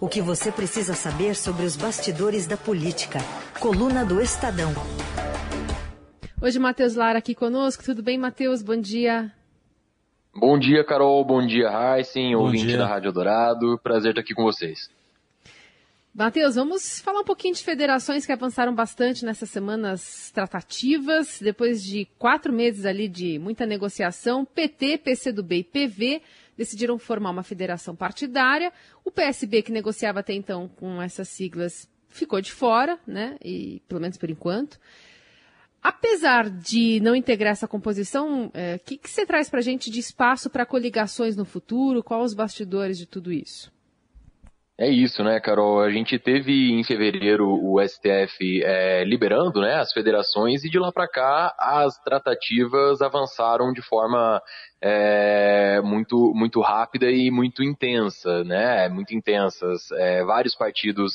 O que você precisa saber sobre os bastidores da política. Coluna do Estadão. Hoje, Matheus Lara aqui conosco. Tudo bem, Matheus? Bom dia. Bom dia, Carol. Bom dia, Heisen, ouvinte dia. da Rádio Dourado. Prazer estar aqui com vocês. Matheus, vamos falar um pouquinho de federações que avançaram bastante nessas semanas tratativas. Depois de quatro meses ali de muita negociação, PT, PCdoB e PV decidiram formar uma federação partidária. O PSB, que negociava até então com essas siglas, ficou de fora, né? E pelo menos por enquanto. Apesar de não integrar essa composição, o é, que, que você traz para a gente de espaço para coligações no futuro? Quais os bastidores de tudo isso? É isso, né, Carol? A gente teve em fevereiro o STF é, liberando né, as federações e de lá para cá as tratativas avançaram de forma é, muito, muito rápida e muito intensa, né? Muito intensas. É, vários partidos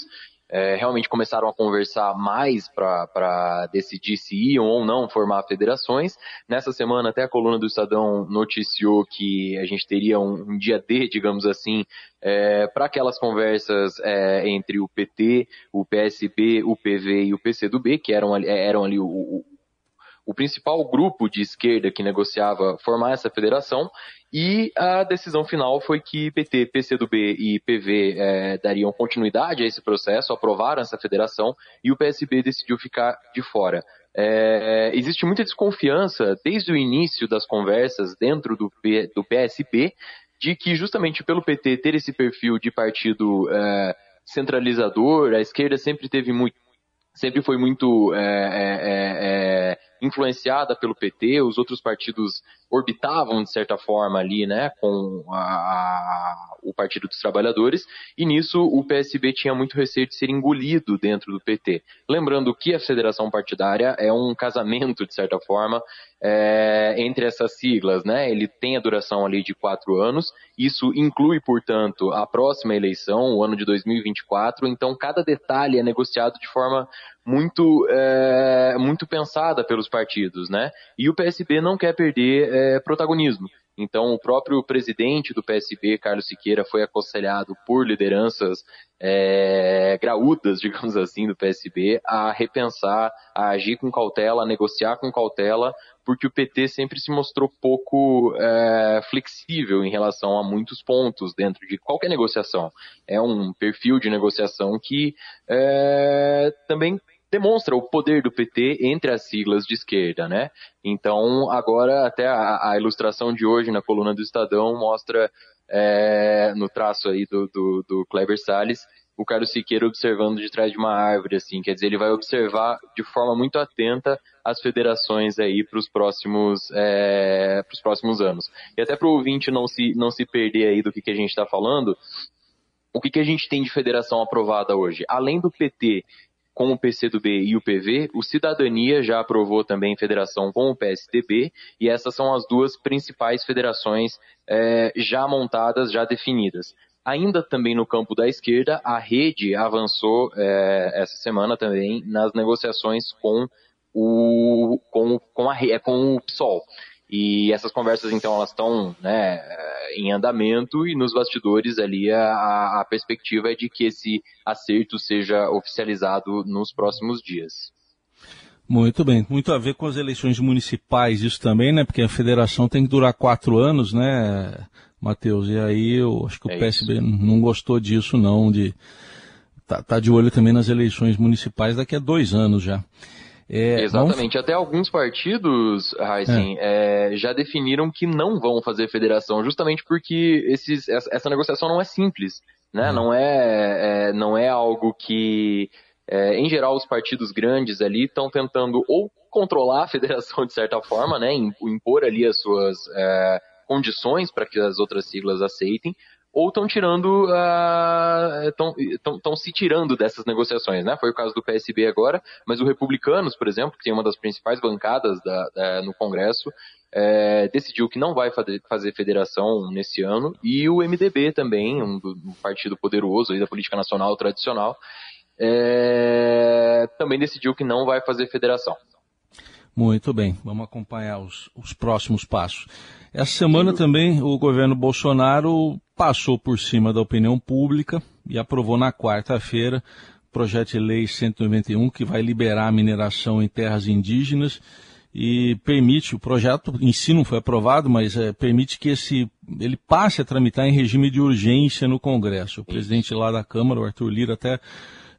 é, realmente começaram a conversar mais para decidir se iam ou não formar federações. Nessa semana, até a coluna do Estadão noticiou que a gente teria um, um dia D, digamos assim, é, para aquelas conversas é, entre o PT, o PSB, o PV e o PCdoB, que eram, eram ali o, o o principal grupo de esquerda que negociava formar essa federação, e a decisão final foi que PT, PCdoB e PV é, dariam continuidade a esse processo, aprovaram essa federação, e o PSB decidiu ficar de fora. É, existe muita desconfiança desde o início das conversas dentro do, P, do PSB de que justamente pelo PT ter esse perfil de partido é, centralizador, a esquerda sempre teve muito sempre foi muito é, é influenciada pelo PT, os outros partidos orbitavam de certa forma ali, né, com a, a, o Partido dos Trabalhadores, e nisso o PSB tinha muito receio de ser engolido dentro do PT. Lembrando que a federação partidária é um casamento, de certa forma, é, entre essas siglas, né, ele tem a duração ali de quatro anos, isso inclui, portanto, a próxima eleição, o ano de 2024, então cada detalhe é negociado de forma muito, é, muito pensada pelos partidos, né? E o PSB não quer perder é, protagonismo. Então, o próprio presidente do PSB, Carlos Siqueira, foi aconselhado por lideranças é, graúdas, digamos assim, do PSB, a repensar, a agir com cautela, a negociar com cautela, porque o PT sempre se mostrou pouco é, flexível em relação a muitos pontos dentro de qualquer negociação. É um perfil de negociação que é, também demonstra o poder do PT entre as siglas de esquerda, né? Então, agora, até a, a ilustração de hoje na coluna do Estadão mostra, é, no traço aí do, do, do Kleber Salles, o Carlos Siqueira observando de trás de uma árvore, assim, quer dizer, ele vai observar de forma muito atenta as federações aí para os próximos, é, próximos anos. E até para o ouvinte não se, não se perder aí do que, que a gente está falando, o que, que a gente tem de federação aprovada hoje? Além do PT com o PCdoB e o PV, o Cidadania já aprovou também federação com o PSDB, e essas são as duas principais federações é, já montadas, já definidas. Ainda também no campo da esquerda, a rede avançou é, essa semana também nas negociações com o, com, com, a, com o PSOL. E essas conversas, então, elas estão né, em andamento e nos bastidores ali a, a perspectiva é de que esse acerto seja oficializado nos próximos dias. Muito bem, muito a ver com as eleições municipais isso também, né? Porque a federação tem que durar quatro anos, né, Matheus? E aí eu acho que o é PSB isso. não gostou disso, não, de tá, tá de olho também nas eleições municipais daqui a dois anos já. É, Exatamente. Vamos... Até alguns partidos, Heisen, é. é. já definiram que não vão fazer federação, justamente porque esses, essa, negociação não é simples, né? Uhum. Não, é, é, não é algo que, é, em geral, os partidos grandes ali estão tentando ou controlar a federação de certa forma, né? Impor ali as suas é, condições para que as outras siglas aceitem, ou estão tirando, estão uh, se tirando dessas negociações, né? Foi o caso do PSB agora, mas o Republicanos, por exemplo, que tem uma das principais bancadas da, da, no Congresso, é, decidiu que não vai fazer, federação nesse ano, e o MDB também, um, um partido poderoso da política nacional tradicional, é, também decidiu que não vai fazer federação. Muito bem, vamos acompanhar os, os próximos passos. Essa semana também o governo Bolsonaro passou por cima da opinião pública e aprovou na quarta-feira o projeto de lei 191 que vai liberar a mineração em terras indígenas e permite, o projeto em si não foi aprovado, mas é, permite que esse, ele passe a tramitar em regime de urgência no Congresso. O presidente lá da Câmara, o Arthur Lira, até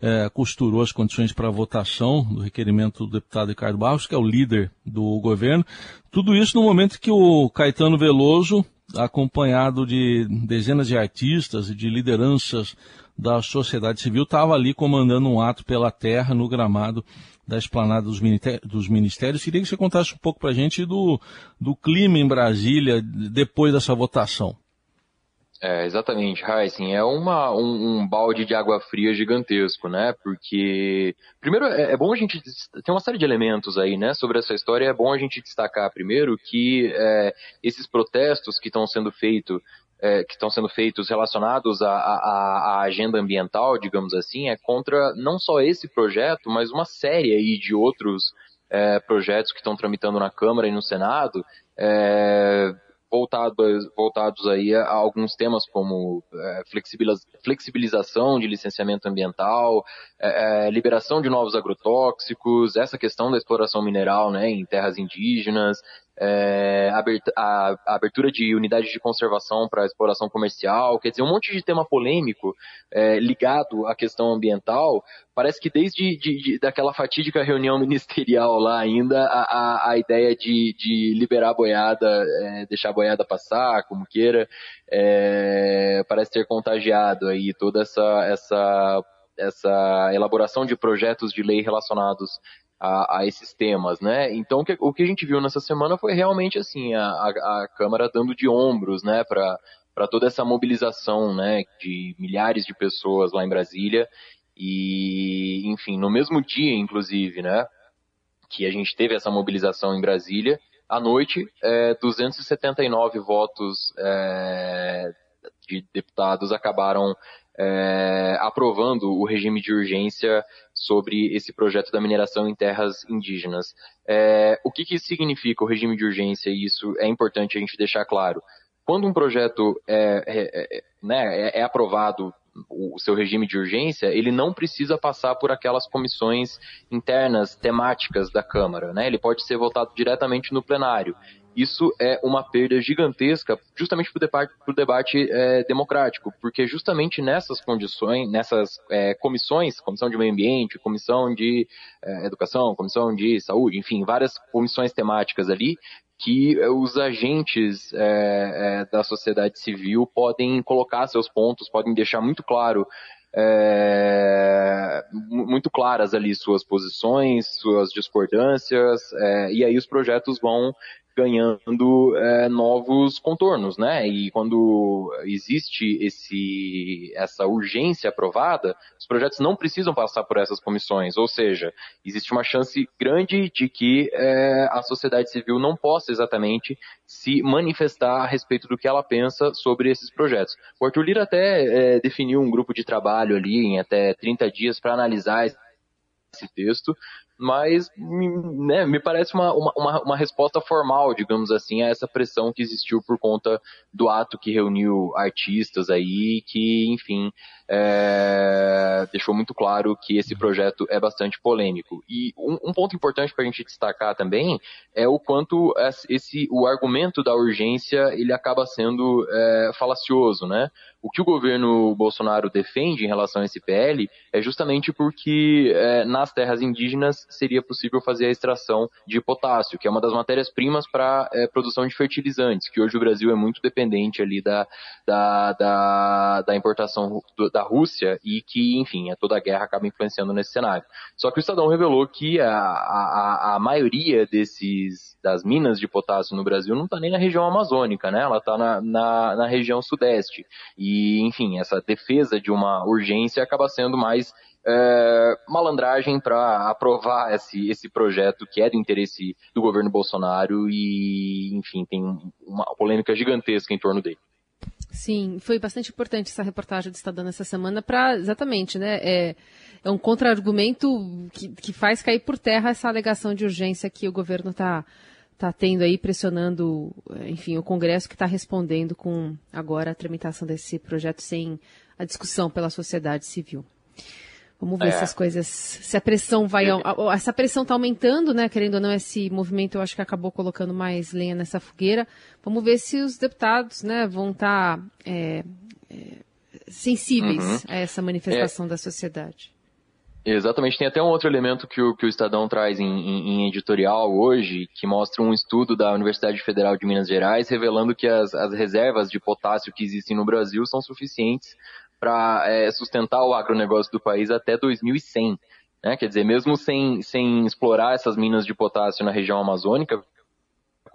é, costurou as condições para a votação do requerimento do deputado Ricardo Barros, que é o líder do governo. Tudo isso no momento que o Caetano Veloso, acompanhado de dezenas de artistas e de lideranças da sociedade civil, estava ali comandando um ato pela terra no gramado da esplanada dos, ministérios. Queria que você contasse um pouco para a gente do, do clima em Brasília depois dessa votação. É, exatamente, Heisen. É uma, um, um, balde de água fria gigantesco, né? Porque, primeiro, é, é, bom a gente. Tem uma série de elementos aí, né? Sobre essa história. É bom a gente destacar, primeiro, que é, esses protestos que estão sendo feitos. É, que estão sendo feitos relacionados à, à, à, agenda ambiental, digamos assim, é contra não só esse projeto, mas uma série aí de outros é, projetos que estão tramitando na Câmara e no Senado, é, voltados, voltados aí a alguns temas como é, flexibilização de licenciamento ambiental, é, é, liberação de novos agrotóxicos, essa questão da exploração mineral né, em terras indígenas, é, a abertura de unidades de conservação para exploração comercial, quer dizer, um monte de tema polêmico é, ligado à questão ambiental. Parece que desde de, de, daquela fatídica reunião ministerial lá ainda, a, a, a ideia de, de liberar a boiada, é, deixar a boiada passar, como queira, é, parece ter contagiado aí toda essa, essa essa elaboração de projetos de lei relacionados a, a, esses temas, né? Então, o que, a gente viu nessa semana foi realmente assim a, a, a Câmara dando de ombros, né, para para toda essa mobilização, né, de milhares de pessoas lá em Brasília e, enfim, no mesmo dia, inclusive, né, que a gente teve essa mobilização em Brasília, à noite, é, 279 votos é, de deputados acabaram é, aprovando o regime de urgência sobre esse projeto da mineração em terras indígenas. É, o que, que significa o regime de urgência? E isso é importante a gente deixar claro. Quando um projeto é, é, é né, é, é aprovado o seu regime de urgência, ele não precisa passar por aquelas comissões internas temáticas da Câmara, né? Ele pode ser votado diretamente no plenário isso é uma perda gigantesca justamente para o debate, pro debate é, democrático, porque justamente nessas condições, nessas é, comissões, comissão de meio ambiente, comissão de é, educação, comissão de saúde, enfim, várias comissões temáticas ali, que os agentes é, é, da sociedade civil podem colocar seus pontos, podem deixar muito claro é, muito claras ali suas posições, suas discordâncias, é, e aí os projetos vão ganhando é, novos contornos, né? E quando existe esse, essa urgência aprovada, os projetos não precisam passar por essas comissões, ou seja, existe uma chance grande de que é, a sociedade civil não possa exatamente se manifestar a respeito do que ela pensa sobre esses projetos. O Arthur Lira até é, definiu um grupo de trabalho ali em até 30 dias para analisar esse texto, mas né, me parece uma, uma, uma, resposta formal, digamos assim, a essa pressão que existiu por conta do ato que reuniu artistas aí, que, enfim, é, deixou muito claro que esse projeto é bastante polêmico. E um, um ponto importante para a gente destacar também é o quanto esse, o argumento da urgência ele acaba sendo é, falacioso, né? O que o governo Bolsonaro defende em relação a esse PL é justamente porque é, nas terras indígenas seria possível fazer a extração de potássio, que é uma das matérias-primas para é, produção de fertilizantes, que hoje o Brasil é muito dependente ali da, da, da, da importação da Rússia e que, enfim, é toda a guerra acaba influenciando nesse cenário. Só que o Estadão revelou que a, a, a maioria desses das minas de potássio no Brasil não está nem na região amazônica, né? Ela está na, na, na região sudeste. E, enfim, essa defesa de uma urgência acaba sendo mais é, malandragem para aprovar esse, esse projeto que é do interesse do governo Bolsonaro e, enfim, tem uma polêmica gigantesca em torno dele. Sim, foi bastante importante essa reportagem do Estadão essa semana para exatamente, né? É, é um contra-argumento que, que faz cair por terra essa alegação de urgência que o governo está tá tendo aí, pressionando, enfim, o Congresso que está respondendo com agora a tramitação desse projeto sem a discussão pela sociedade civil. Vamos ver é. se as coisas, se a pressão vai, essa pressão está aumentando, né? Querendo ou não, esse movimento eu acho que acabou colocando mais lenha nessa fogueira. Vamos ver se os deputados, né, vão estar tá, é, é, sensíveis uhum. a essa manifestação é. da sociedade. Exatamente, tem até um outro elemento que o, que o Estadão traz em, em, em, editorial hoje, que mostra um estudo da Universidade Federal de Minas Gerais, revelando que as, as reservas de potássio que existem no Brasil são suficientes para é, sustentar o agronegócio do país até 2100. Né? Quer dizer, mesmo sem, sem explorar essas minas de potássio na região amazônica,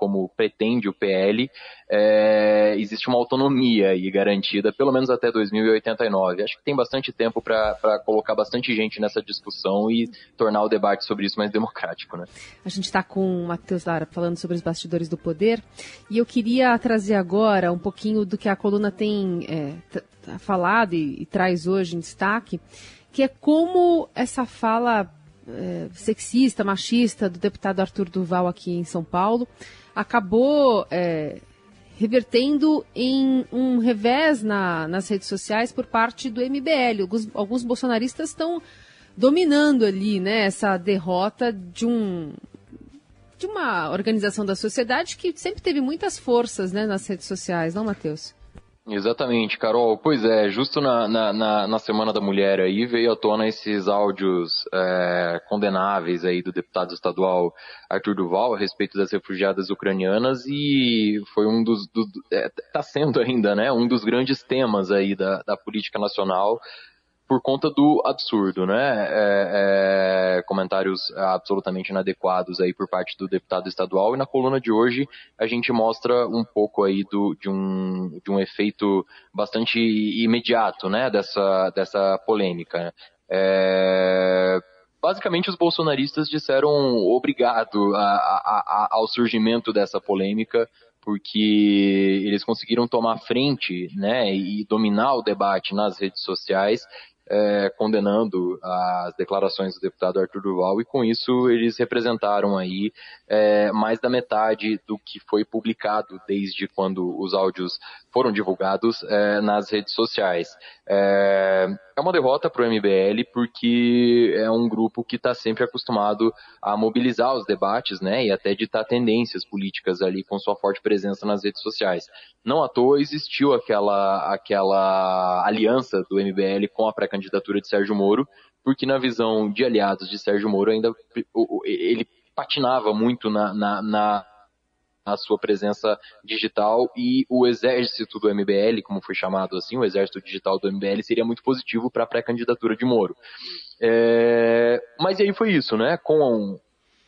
como pretende o PL, é, existe uma autonomia aí garantida, pelo menos até 2089. Acho que tem bastante tempo para colocar bastante gente nessa discussão e tornar o debate sobre isso mais democrático. Né? A gente está com o Matheus Lara falando sobre os bastidores do poder e eu queria trazer agora um pouquinho do que a coluna tem é, falado e, e traz hoje em destaque, que é como essa fala é, sexista, machista do deputado Arthur Duval aqui em São Paulo acabou é, revertendo em um revés na, nas redes sociais por parte do MBL. Alguns, alguns bolsonaristas estão dominando ali né, essa derrota de um de uma organização da sociedade que sempre teve muitas forças né, nas redes sociais, não, Matheus? Exatamente, Carol. Pois é, justo na, na, na, Semana da Mulher aí veio à tona esses áudios é, condenáveis aí do deputado estadual Arthur Duval a respeito das refugiadas ucranianas e foi um dos, do, é, tá sendo ainda, né, um dos grandes temas aí da, da política nacional por conta do absurdo, né? É, é, comentários absolutamente inadequados aí por parte do deputado estadual. E na coluna de hoje a gente mostra um pouco aí do, de, um, de um efeito bastante imediato, né? Dessa, dessa polêmica. É, basicamente os bolsonaristas disseram obrigado a, a, a, ao surgimento dessa polêmica porque eles conseguiram tomar frente né, e dominar o debate nas redes sociais é, condenando as declarações do deputado Arthur Duval e com isso eles representaram aí é, mais da metade do que foi publicado desde quando os áudios foram divulgados é, nas redes sociais. É, é uma derrota para o MBL porque é um grupo que está sempre acostumado a mobilizar os debates, né, e até ditar tendências políticas ali com sua forte presença nas redes sociais. Não à toa existiu aquela aquela aliança do MBL com a pré-candidatura de Sérgio Moro, porque na visão de aliados de Sérgio Moro ainda ele patinava muito na, na, na sua presença digital e o exército do MBL, como foi chamado assim, o exército digital do MBL, seria muito positivo para a pré-candidatura de Moro. É, mas aí foi isso, né? Com,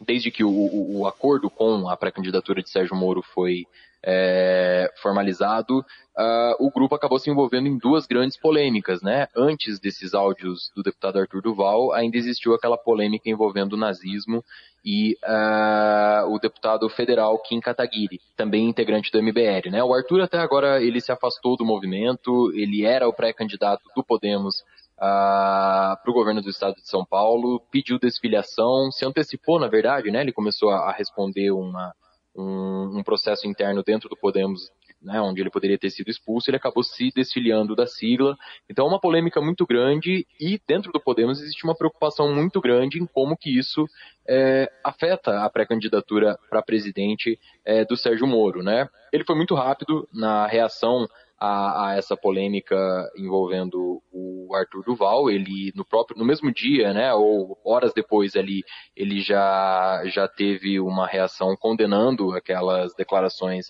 desde que o, o, o acordo com a pré-candidatura de Sérgio Moro foi é, formalizado, uh, o grupo acabou se envolvendo em duas grandes polêmicas, né? Antes desses áudios do deputado Arthur Duval, ainda existiu aquela polêmica envolvendo o nazismo e uh, o deputado federal Kim Kataguiri, também integrante do MBL, né? O Arthur até agora ele se afastou do movimento, ele era o pré-candidato do Podemos para o governo do estado de São Paulo, pediu desfiliação, se antecipou, na verdade, né? Ele começou a, a responder uma, um, um, processo interno dentro do Podemos, né, onde ele poderia ter sido expulso, ele acabou se desfiliando da sigla. Então, é uma polêmica muito grande e dentro do Podemos existe uma preocupação muito grande em como que isso é, afeta a pré-candidatura para presidente é, do Sérgio Moro, né? Ele foi muito rápido na reação a, a, essa polêmica envolvendo o Arthur Duval. Ele no próprio no mesmo dia, né, ou horas depois ali, ele já já teve uma reação condenando aquelas declarações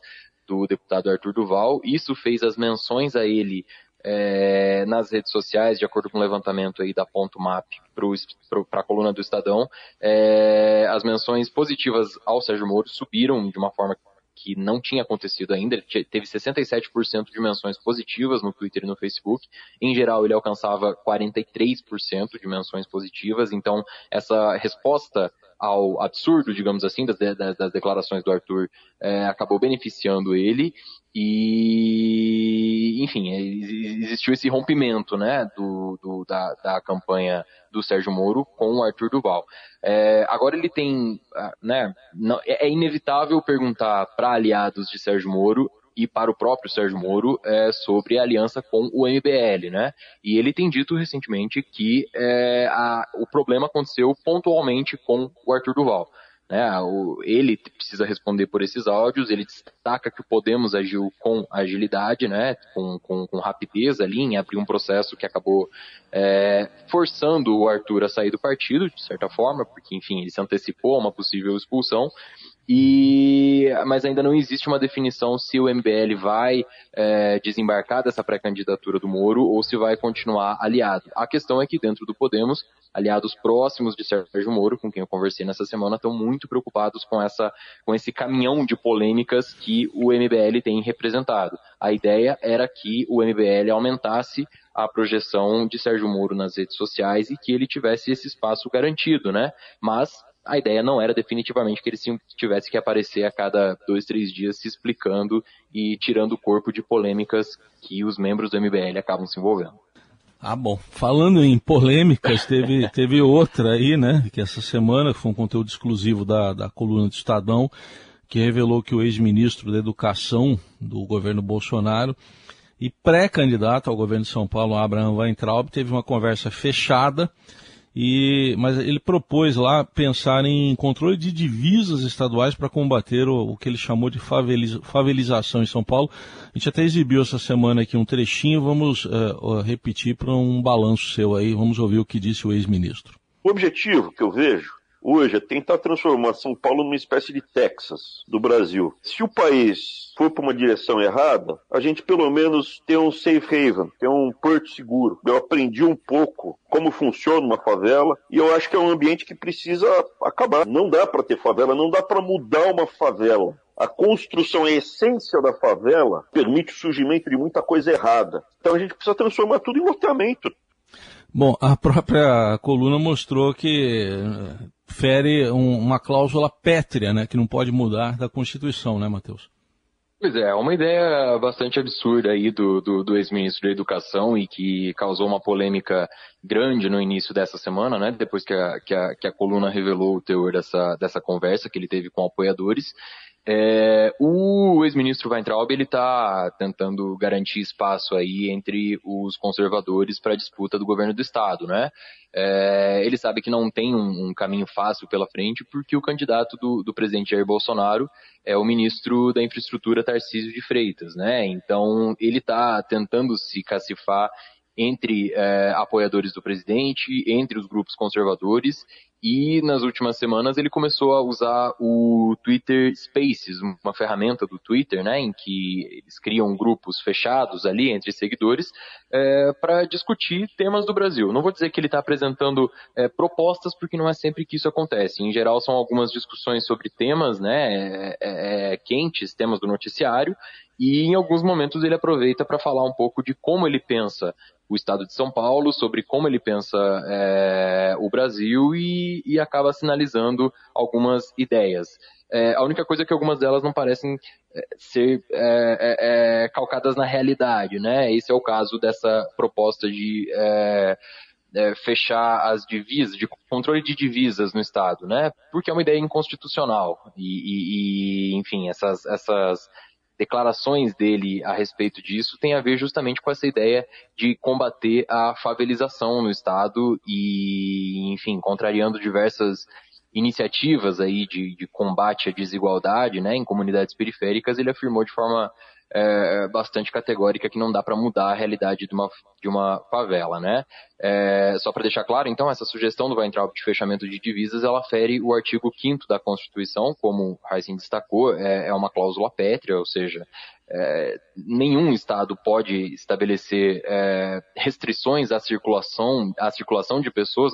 do deputado Arthur Duval. Isso fez as menções a ele é, nas redes sociais, de acordo com o levantamento aí da Ponto Map para a coluna do Estadão, é, as menções positivas ao Sérgio Moro subiram de uma forma que não tinha acontecido ainda. Ele teve 67% de menções positivas no Twitter e no Facebook. Em geral, ele alcançava 43% de menções positivas. Então, essa resposta ao absurdo, digamos assim, das, das, das declarações do Arthur, é, acabou beneficiando ele e, enfim, é, existiu esse rompimento, né, do, do da, da, campanha do Sérgio Moro com o Arthur Duval. É, agora ele tem, ah, né, não, é, é inevitável perguntar para aliados de Sérgio Moro e para o próprio Sérgio Moro é, sobre a aliança com o MBL, né? E ele tem dito recentemente que é, a, o problema aconteceu pontualmente com o Arthur Duval. Né? O, ele precisa responder por esses áudios, ele destaca que o Podemos agiu com agilidade, né? com, com, com rapidez ali em abrir um processo que acabou é, forçando o Arthur a sair do partido, de certa forma, porque, enfim, ele se antecipou a uma possível expulsão. E, mas ainda não existe uma definição se o MBL vai é, desembarcar dessa pré-candidatura do Moro ou se vai continuar aliado. A questão é que dentro do Podemos, aliados próximos de Sérgio Moro, com quem eu conversei nessa semana, estão muito preocupados com, essa, com esse caminhão de polêmicas que o MBL tem representado. A ideia era que o MBL aumentasse a projeção de Sérgio Moro nas redes sociais e que ele tivesse esse espaço garantido, né? Mas a ideia não era definitivamente que ele tivesse que aparecer a cada dois, três dias se explicando e tirando o corpo de polêmicas que os membros do MBL acabam se envolvendo. Ah, bom. Falando em polêmicas, teve, teve outra aí, né? Que essa semana foi um conteúdo exclusivo da, da coluna do Estadão, que revelou que o ex-ministro da Educação do governo Bolsonaro e pré-candidato ao governo de São Paulo, Abraham Weintraub, teve uma conversa fechada e, mas ele propôs lá pensar em controle de divisas estaduais para combater o, o, que ele chamou de faveliza, favelização em São Paulo. A gente até exibiu essa semana aqui um trechinho, vamos uh, repetir para um balanço seu aí, vamos ouvir o que disse o ex-ministro. O objetivo que eu vejo hoje é tentar transformar São Paulo numa espécie de Texas do Brasil. Se o país for para uma direção errada, a gente pelo menos tem um safe haven, tem um porto seguro. Eu aprendi um pouco como funciona uma favela e eu acho que é um ambiente que precisa acabar. Não dá para ter favela, não dá para mudar uma favela. A construção, a essência da favela permite o surgimento de muita coisa errada. Então a gente precisa transformar tudo em loteamento. Bom, a própria coluna mostrou que eh, fere um, uma cláusula pétrea, né, que não pode mudar da Constituição, né, Matheus? Pois é, uma ideia bastante absurda aí do, do, do ex-ministro da Educação e que causou uma polêmica grande no início dessa semana, né? Depois que a, que a, que a coluna revelou o teor dessa, dessa conversa que ele teve com apoiadores. É, o ex-ministro Weintraub ele está tentando garantir espaço aí entre os conservadores para a disputa do governo do estado, né? É, ele sabe que não tem um, um, caminho fácil pela frente porque o candidato do, do, presidente Jair Bolsonaro é o ministro da infraestrutura Tarcísio de Freitas, né? Então ele está tentando se cacifar entre é, apoiadores do presidente, entre os grupos conservadores, e nas últimas semanas ele começou a usar o Twitter Spaces, uma ferramenta do Twitter, né, em que eles criam grupos fechados ali entre seguidores é, para discutir temas do Brasil. Não vou dizer que ele está apresentando é, propostas, porque não é sempre que isso acontece. Em geral, são algumas discussões sobre temas, né, é, é quentes, temas do noticiário, e em alguns momentos ele aproveita para falar um pouco de como ele pensa o estado de São Paulo, sobre como ele pensa é, o Brasil e, e, acaba sinalizando algumas ideias. É, a única coisa é que algumas delas não parecem é, ser é, é, é, calcadas na realidade, né? Esse é o caso dessa proposta de fechar as divisas, de controle de divisas no Estado, né? Porque é uma ideia inconstitucional e, e, e enfim, essas, essas declarações dele a respeito disso tem a ver justamente com essa ideia de combater a favelização no Estado e, enfim, contrariando diversas iniciativas aí de, de combate à desigualdade, né, em comunidades periféricas, ele afirmou de forma é, bastante categórica que não dá para mudar a realidade de uma, de uma favela, né? É, só para deixar claro, então, essa sugestão do Weintraub de fechamento de divisas, ela fere o artigo 5 da Constituição, como o Heisen destacou, é, é, uma cláusula pétrea, ou seja, é, nenhum Estado pode estabelecer é, restrições à circulação, à circulação de pessoas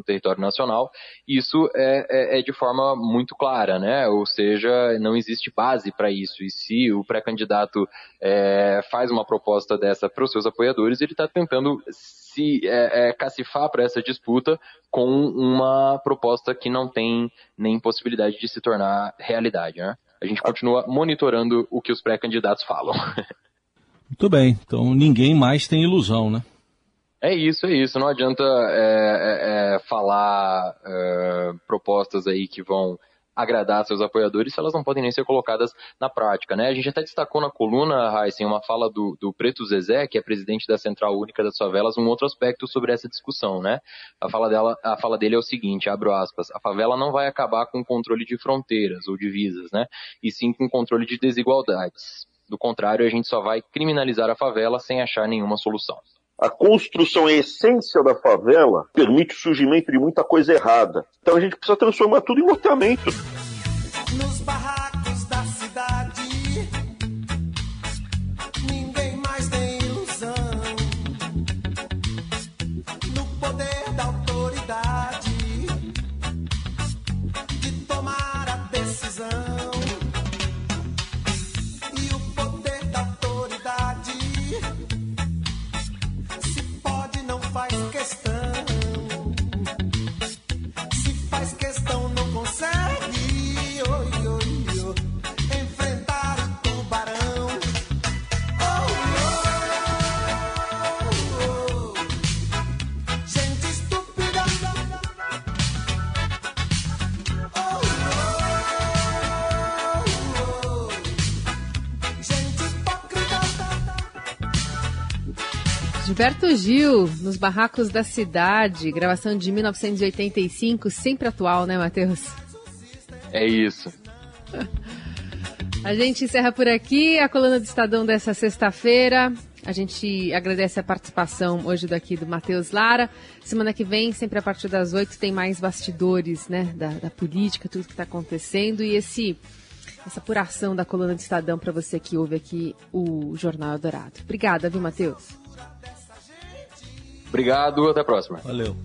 no território nacional. Isso é, é, é de forma muito clara, né? Ou seja, não existe base para isso. E se o pré-candidato é, faz uma proposta dessa para os seus apoiadores, ele está tentando se é, é, cacifar para essa disputa com uma proposta que não tem nem possibilidade de se tornar realidade. Né? A gente continua monitorando o que os pré-candidatos falam. Muito bem, então ninguém mais tem ilusão, né? É isso, é isso. Não adianta é, é, é falar é, propostas aí que vão agradar seus apoiadores se elas não podem nem ser colocadas na prática, né? A gente até destacou na coluna, Heisen, uma fala do, do Preto Zezé, que é presidente da Central Única das Favelas, um outro aspecto sobre essa discussão, né? A fala, dela, a fala dele é o seguinte, abro aspas, a favela não vai acabar com o controle de fronteiras ou divisas, né? E sim com o controle de desigualdades. Do contrário, a gente só vai criminalizar a favela sem achar nenhuma solução. A construção, a essência da favela, permite o surgimento de muita coisa errada. Então a gente precisa transformar tudo em loteamento. Gilberto Gil, nos barracos da cidade, gravação de 1985, sempre atual, né, Matheus? É isso. A gente encerra por aqui a coluna do Estadão dessa sexta-feira. A gente agradece a participação hoje daqui do Matheus Lara. Semana que vem, sempre a partir das oito, tem mais bastidores né, da, da política, tudo que está acontecendo e esse essa apuração da coluna do Estadão para você que ouve aqui o Jornal Dourado. Obrigada, viu, Matheus? Obrigado, até a próxima. Valeu.